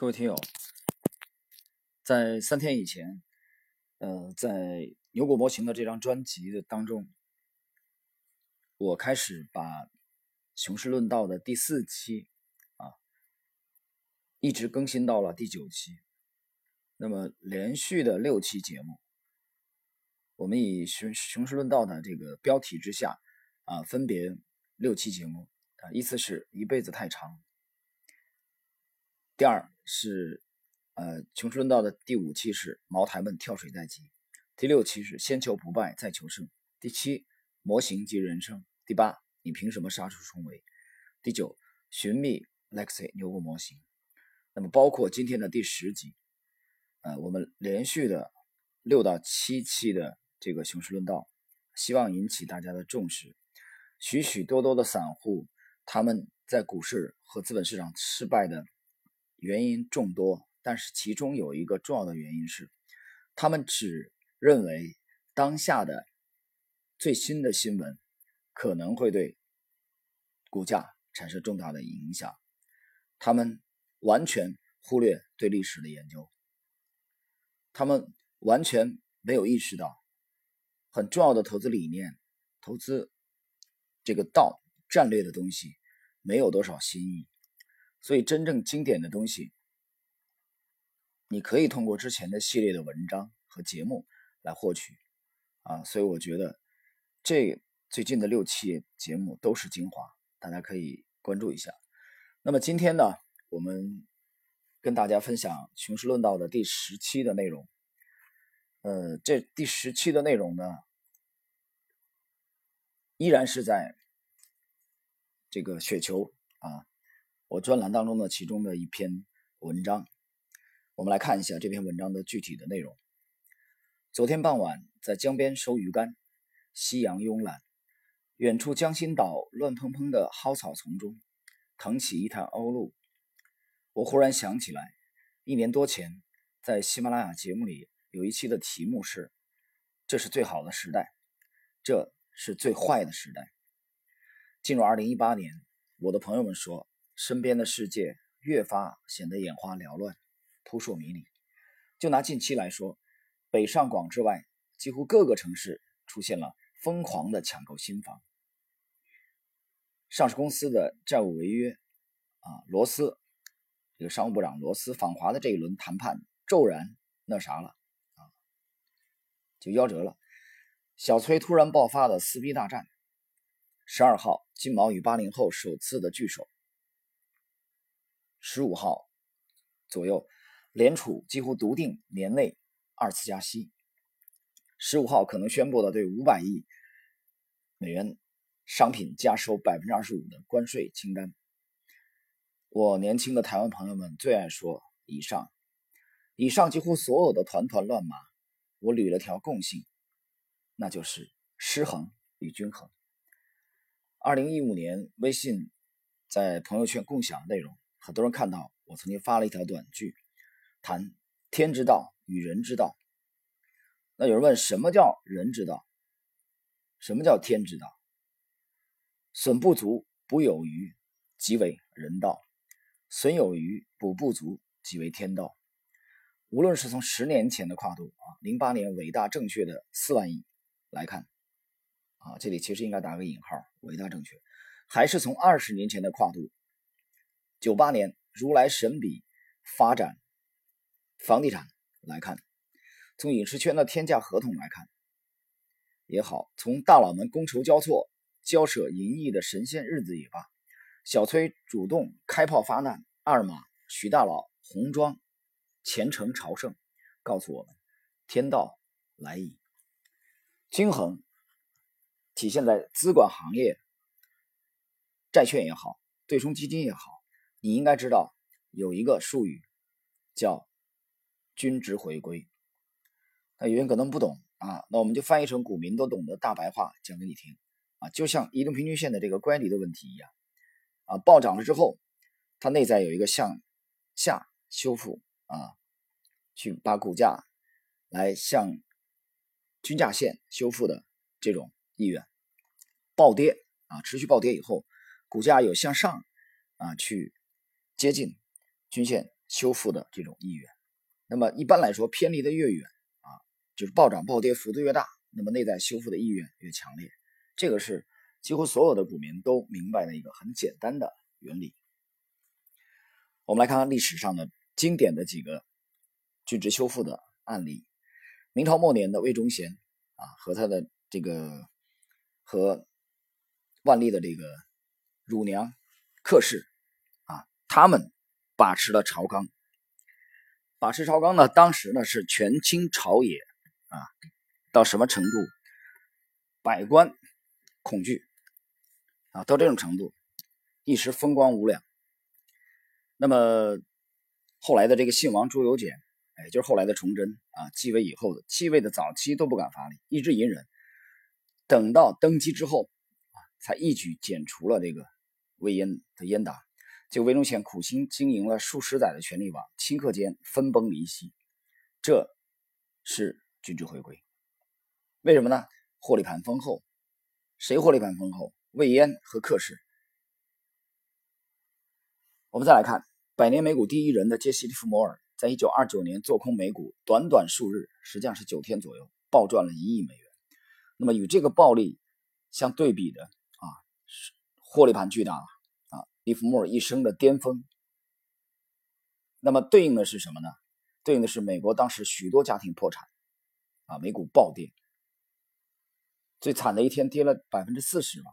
各位听友，在三天以前，呃，在牛股模型的这张专辑的当中，我开始把《熊市论道》的第四期啊，一直更新到了第九期。那么连续的六期节目，我们以《熊熊市论道》的这个标题之下啊，分别六期节目啊，依次是一辈子太长。第二是，呃，穷春论道的第五期是茅台们跳水在即，第六期是先求不败再求胜，第七模型及人生，第八你凭什么杀出重围，第九寻觅 Lexi 牛股模型。那么包括今天的第十集，呃，我们连续的六到七期的这个熊市论道，希望引起大家的重视。许许多多的散户他们在股市和资本市场失败的。原因众多，但是其中有一个重要的原因是，他们只认为当下的最新的新闻可能会对股价产生重大的影响，他们完全忽略对历史的研究，他们完全没有意识到很重要的投资理念、投资这个道战略的东西没有多少新意。所以，真正经典的东西，你可以通过之前的系列的文章和节目来获取啊。所以，我觉得这最近的六期节目都是精华，大家可以关注一下。那么今天呢，我们跟大家分享《雄狮论道》的第十期的内容。呃，这第十期的内容呢，依然是在这个雪球啊。我专栏当中的其中的一篇文章，我们来看一下这篇文章的具体的内容。昨天傍晚在江边收鱼竿，夕阳慵懒，远处江心岛乱蓬蓬的蒿草丛中腾起一滩鸥鹭。我忽然想起来，一年多前在喜马拉雅节目里有一期的题目是“这是最好的时代，这是最坏的时代”。进入二零一八年，我的朋友们说。身边的世界越发显得眼花缭乱、扑朔迷离。就拿近期来说，北上广之外，几乎各个城市出现了疯狂的抢购新房。上市公司的债务违约，啊，罗斯这个商务部长罗斯访华的这一轮谈判骤然那啥了，啊，就夭折了。小崔突然爆发的撕逼大战。十二号，金毛与八零后首次的聚首。十五号左右，联储几乎笃定年内二次加息。十五号可能宣布了对五百亿美元商品加收百分之二十五的关税清单。我年轻的台湾朋友们最爱说“以上”，以上几乎所有的团团乱麻，我捋了条共性，那就是失衡与均衡。二零一五年，微信在朋友圈共享内容。很多人看到我曾经发了一条短句，谈天之道与人之道。那有人问，什么叫人之道？什么叫天之道？损不足，补有余，即为人道；损有余，补不足，即为天道。无论是从十年前的跨度啊，零八年伟大正确的四万亿来看，啊，这里其实应该打个引号，伟大正确，还是从二十年前的跨度。九八年如来神笔发展房地产来看，从影视圈的天价合同来看也好，从大佬们觥筹交错、交涉淫逸的神仙日子也罢，小崔主动开炮发难，二马许大佬红装虔诚朝圣，告诉我们天道来矣。均衡体现在资管行业、债券也好，对冲基金也好。你应该知道有一个术语叫“均值回归”。那有人可能不懂啊，那我们就翻译成股民都懂的大白话讲给你听啊。就像移动平均线的这个乖离的问题一样啊，暴涨了之后，它内在有一个向下修复啊，去把股价来向均价线修复的这种意愿。暴跌啊，持续暴跌以后，股价有向上啊去。接近均线修复的这种意愿。那么一般来说，偏离的越远啊，就是暴涨暴跌幅度越大，那么内在修复的意愿越强烈。这个是几乎所有的股民都明白的一个很简单的原理。我们来看看历史上的经典的几个均值修复的案例。明朝末年的魏忠贤啊，和他的这个和万历的这个乳娘客氏，他们把持了朝纲。把持朝纲呢，当时呢是权倾朝野啊，到什么程度？百官恐惧啊，到这种程度，一时风光无两。那么后来的这个信王朱由检，哎，就是后来的崇祯啊，继位以后的，继位的早期都不敢发力，一直隐忍，等到登基之后啊，才一举剪除了这个魏燕的燕党。就魏忠贤苦心经营了数十载的权力网，顷刻间分崩离析，这是君主回归。为什么呢？获利盘丰厚，谁获利盘丰厚？魏延和克氏。我们再来看百年美股第一人的杰西·利弗摩尔，在一九二九年做空美股，短短数日，实际上是九天左右，暴赚了一亿美元。那么与这个暴利相对比的啊，是获利盘巨大了。利弗莫尔一生的巅峰，那么对应的是什么呢？对应的是美国当时许多家庭破产，啊，美股暴跌，最惨的一天跌了百分之四十吧。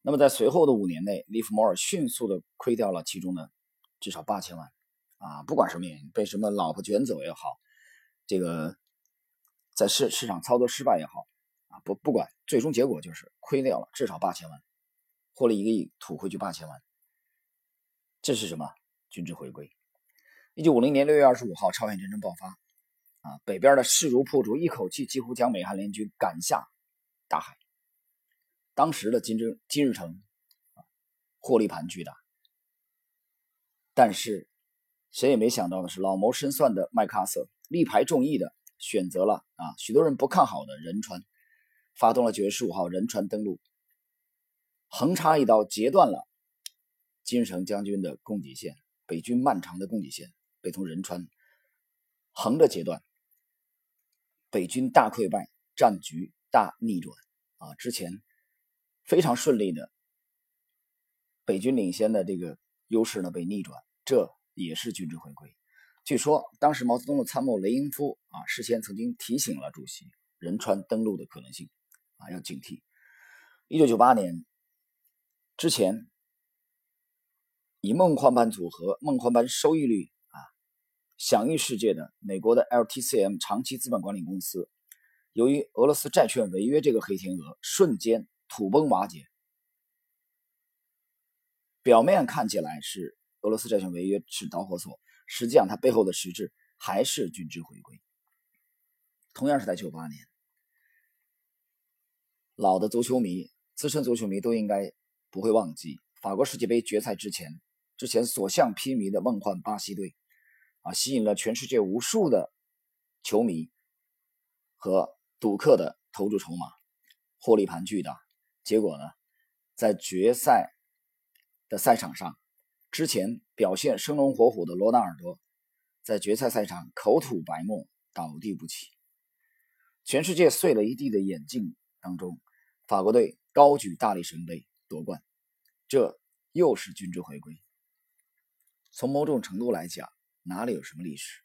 那么在随后的五年内，利弗莫尔迅速的亏掉了其中的至少八千万，啊，不管什么原因，被什么老婆卷走也好，这个在市市场操作失败也好，啊，不不管，最终结果就是亏掉了至少八千万。获了一个亿，吐回去八千万，这是什么？军制回归。一九五零年六月二十五号，朝鲜战争爆发，啊，北边的势如破竹，一口气几乎将美韩联军赶下大海。当时的金正金日成，啊，获利盘巨大。但是谁也没想到的是，老谋深算的麦克阿瑟力排众议的选择了啊，许多人不看好的仁川，发动了九月十五号仁川登陆。横插一刀，截断了金城将军的供给线，北军漫长的供给线被从仁川横着截断，北军大溃败，战局大逆转啊！之前非常顺利的北军领先的这个优势呢被逆转，这也是军制回归。据说当时毛泽东的参谋雷英夫啊，事先曾经提醒了主席仁川登陆的可能性啊，要警惕。一九九八年。之前以梦幻般组合、梦幻般收益率啊享誉世界的美国的 LTCM 长期资本管理公司，由于俄罗斯债券违约这个黑天鹅，瞬间土崩瓦解。表面看起来是俄罗斯债券违约是导火索，实际上它背后的实质还是均值回归。同样是在九八年，老的足球迷、资深足球迷都应该。不会忘记法国世界杯决赛之前，之前所向披靡的梦幻巴西队，啊，吸引了全世界无数的球迷和赌客的投注筹码，获利盘巨大。结果呢，在决赛的赛场上，之前表现生龙活虎的罗纳尔多，在决赛赛场口吐白沫，倒地不起。全世界碎了一地的眼镜当中，法国队高举大力神杯。夺冠，这又是军制回归。从某种程度来讲，哪里有什么历史，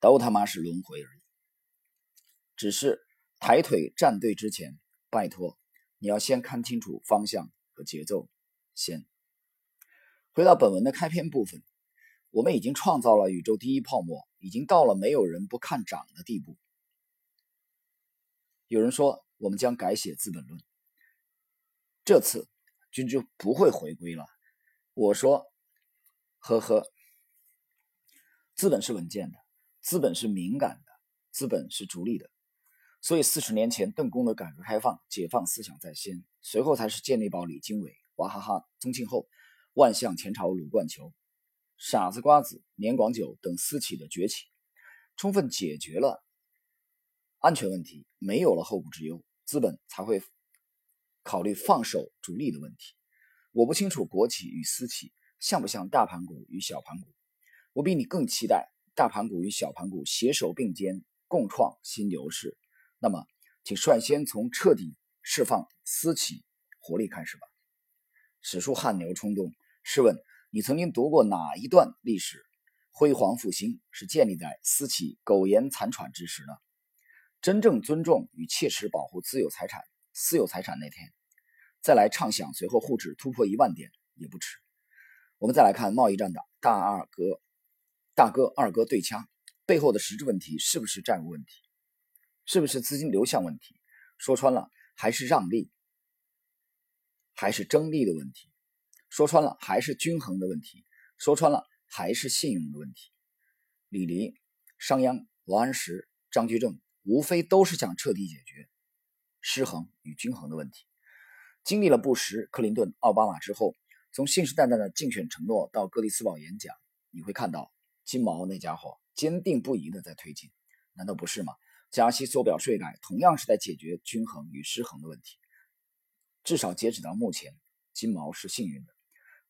都他妈是轮回而已。只是抬腿站队之前，拜托你要先看清楚方向和节奏。先回到本文的开篇部分，我们已经创造了宇宙第一泡沫，已经到了没有人不看涨的地步。有人说，我们将改写《资本论》，这次。君就不会回归了。我说，呵呵，资本是稳健的，资本是敏感的，资本是逐利的。所以四十年前邓公的改革开放、解放思想在先，随后才是健力宝李经纬、娃哈哈宗庆后、万象前朝鲁冠球、傻子瓜子年广久等私企的崛起，充分解决了安全问题，没有了后顾之忧，资本才会。考虑放手逐利的问题，我不清楚国企与私企像不像大盘股与小盘股。我比你更期待大盘股与小盘股携手并肩，共创新牛市。那么，请率先从彻底释放私企活力开始吧。史书汗牛充栋，试问你曾经读过哪一段历史？辉煌复兴是建立在私企苟延残喘之时呢？真正尊重与切实保护私有财产、私有财产那天，再来畅想随后沪指突破一万点也不迟。我们再来看贸易战的大二哥、大哥、二哥对掐背后的实质问题，是不是债务问题？是不是资金流向问题？说穿了，还是让利，还是争利的问题？说穿了，还是均衡的问题？说穿了。还是信用的问题。李黎、商鞅、王安石、张居正，无非都是想彻底解决失衡与均衡的问题。经历了布什、克林顿、奥巴马之后，从信誓旦旦的竞选承诺到格里斯堡演讲，你会看到金毛那家伙坚定不移的在推进，难道不是吗？加息、缩表、税改，同样是在解决均衡与失衡的问题。至少截止到目前，金毛是幸运的，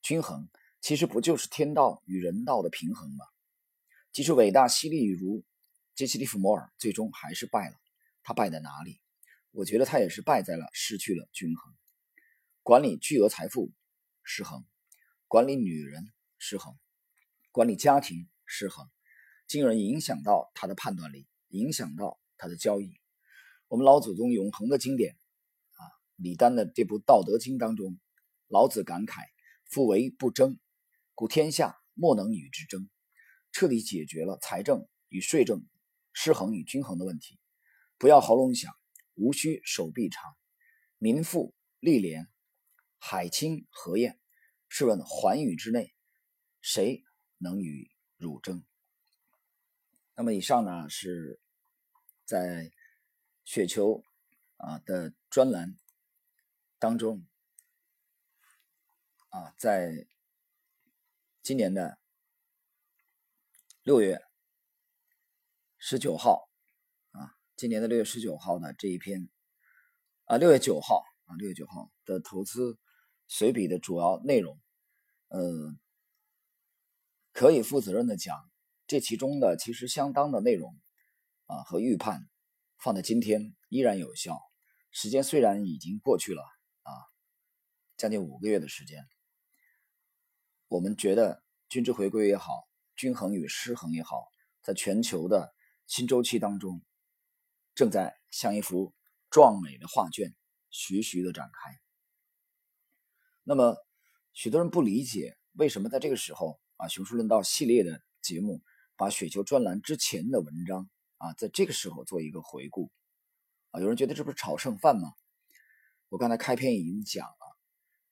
均衡。其实不就是天道与人道的平衡吗？即使伟大犀利如杰西·利弗摩尔，最终还是败了。他败在哪里？我觉得他也是败在了失去了均衡。管理巨额财富失衡，管理女人失衡，管理家庭失衡，进而影响到他的判断力，影响到他的交易。我们老祖宗永恒的经典啊，李丹的这部《道德经》当中，老子感慨：“夫为不争。”故天下莫能与之争，彻底解决了财政与税政失衡与均衡的问题。不要喉咙响，无需手臂长，民富利廉，海清河晏。试问寰宇之内，谁能与汝争？那么以上呢，是在雪球啊的专栏当中啊，在。今年的六月十九号，今年的六月十九号的这一篇啊，六月九号啊，六月九号的投资随笔的主要内容，呃，可以负责任的讲，这其中的其实相当的内容啊和预判，放在今天依然有效。时间虽然已经过去了啊，将近五个月的时间。我们觉得均值回归也好，均衡与失衡也好，在全球的新周期当中，正在像一幅壮美的画卷，徐徐的展开。那么，许多人不理解为什么在这个时候啊，《熊市论道》系列的节目把雪球专栏之前的文章啊，在这个时候做一个回顾啊？有人觉得这不是炒剩饭吗？我刚才开篇已经讲了，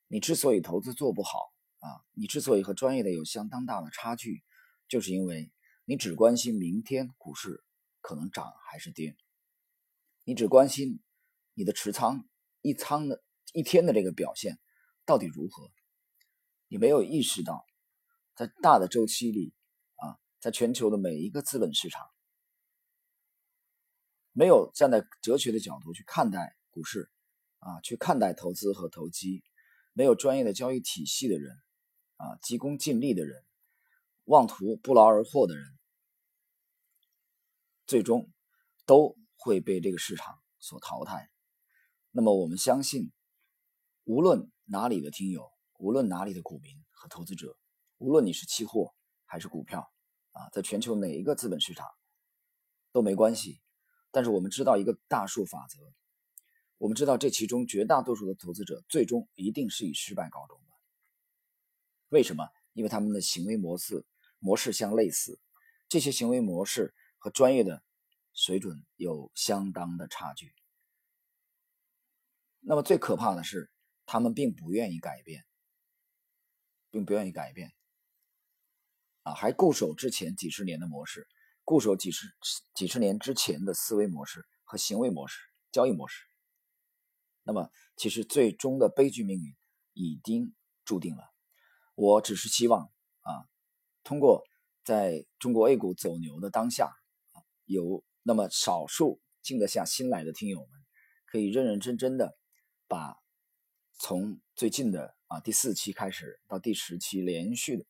你之所以投资做不好。啊，你之所以和专业的有相当大的差距，就是因为你只关心明天股市可能涨还是跌，你只关心你的持仓一仓的一天的这个表现到底如何，你没有意识到，在大的周期里啊，在全球的每一个资本市场，没有站在哲学的角度去看待股市啊，去看待投资和投机，没有专业的交易体系的人。啊，急功近利的人，妄图不劳而获的人，最终都会被这个市场所淘汰。那么，我们相信，无论哪里的听友，无论哪里的股民和投资者，无论你是期货还是股票，啊，在全球哪一个资本市场都没关系。但是，我们知道一个大数法则，我们知道这其中绝大多数的投资者最终一定是以失败告终的。为什么？因为他们的行为模式模式相类似，这些行为模式和专业的水准有相当的差距。那么最可怕的是，他们并不愿意改变，并不愿意改变，啊，还固守之前几十年的模式，固守几十几十年之前的思维模式和行为模式、交易模式。那么，其实最终的悲剧命运已经注定了。我只是希望啊，通过在中国 A 股走牛的当下啊，有那么少数静得下心来的听友们，可以认认真真的把从最近的啊第四期开始到第十期连续的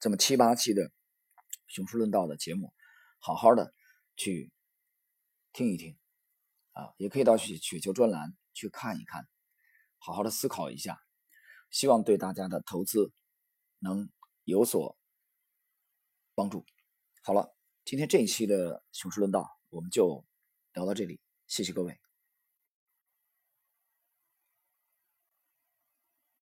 这么七八期的熊市论道的节目，好好的去听一听啊，也可以到雪雪球专栏去看一看，好好的思考一下，希望对大家的投资能有所帮助。好了，今天这一期的熊市论道我们就聊到这里，谢谢各位。